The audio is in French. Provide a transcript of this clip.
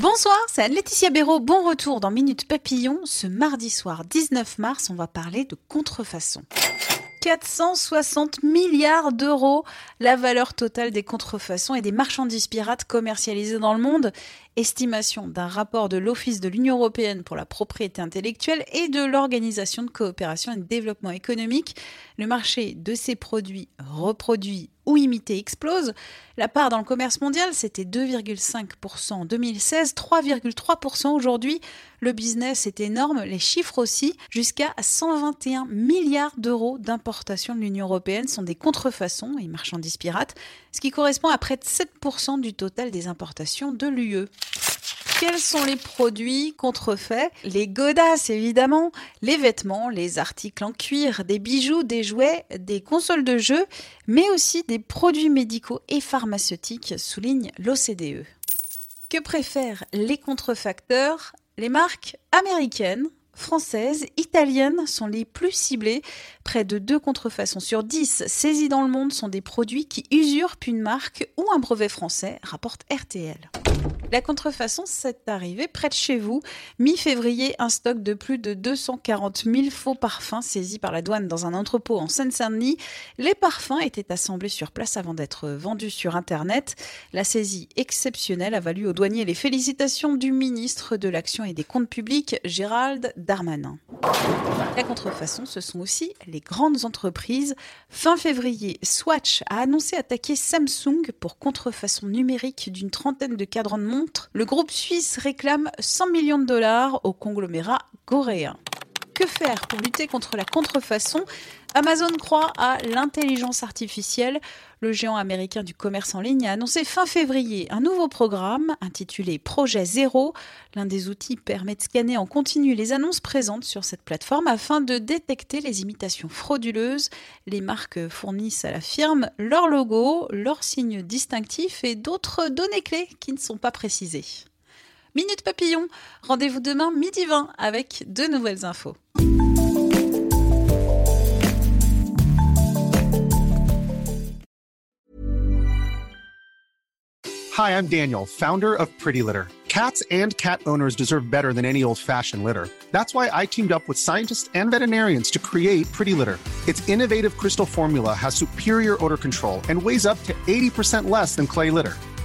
Bonsoir, c'est Anne-Laetitia Béraud. Bon retour dans Minute Papillon. Ce mardi soir 19 mars, on va parler de contrefaçon. 460 milliards d'euros la valeur totale des contrefaçons et des marchandises pirates commercialisées dans le monde. Estimation d'un rapport de l'Office de l'Union européenne pour la propriété intellectuelle et de l'Organisation de coopération et de développement économique. Le marché de ces produits reproduits ou imités explose. La part dans le commerce mondial, c'était 2,5% en 2016, 3,3% aujourd'hui. Le business est énorme, les chiffres aussi. Jusqu'à 121 milliards d'euros d'importation de l'Union européenne sont des contrefaçons et marchandises pirates, ce qui correspond à près de 7% du total des importations de l'UE. Quels sont les produits contrefaits Les godasses, évidemment, les vêtements, les articles en cuir, des bijoux, des jouets, des consoles de jeux, mais aussi des produits médicaux et pharmaceutiques, souligne l'OCDE. Que préfèrent les contrefacteurs? Les marques américaines, françaises, italiennes sont les plus ciblées. Près de deux contrefaçons sur 10 saisies dans le monde sont des produits qui usurpent une marque ou un brevet français, rapporte RTL. La contrefaçon, c'est arrivé près de chez vous. Mi-février, un stock de plus de 240 000 faux parfums saisis par la douane dans un entrepôt en Seine-Saint-Denis. Les parfums étaient assemblés sur place avant d'être vendus sur Internet. La saisie exceptionnelle a valu aux douaniers les félicitations du ministre de l'Action et des Comptes Publics, Gérald Darmanin. La contrefaçon, ce sont aussi les grandes entreprises. Fin février, Swatch a annoncé attaquer Samsung pour contrefaçon numérique d'une trentaine de cadrans de montre. Le groupe suisse réclame 100 millions de dollars au conglomérat coréen. Faire pour lutter contre la contrefaçon Amazon croit à l'intelligence artificielle. Le géant américain du commerce en ligne a annoncé fin février un nouveau programme intitulé Projet Zéro. L'un des outils permet de scanner en continu les annonces présentes sur cette plateforme afin de détecter les imitations frauduleuses. Les marques fournissent à la firme leur logo, leurs signes distinctifs et d'autres données clés qui ne sont pas précisées. Minute Papillon, rendez-vous demain midi 20 avec de nouvelles infos. Hi, I'm Daniel, founder of Pretty Litter. Cats and cat owners deserve better than any old fashioned litter. That's why I teamed up with scientists and veterinarians to create Pretty Litter. Its innovative crystal formula has superior odor control and weighs up to 80% less than clay litter.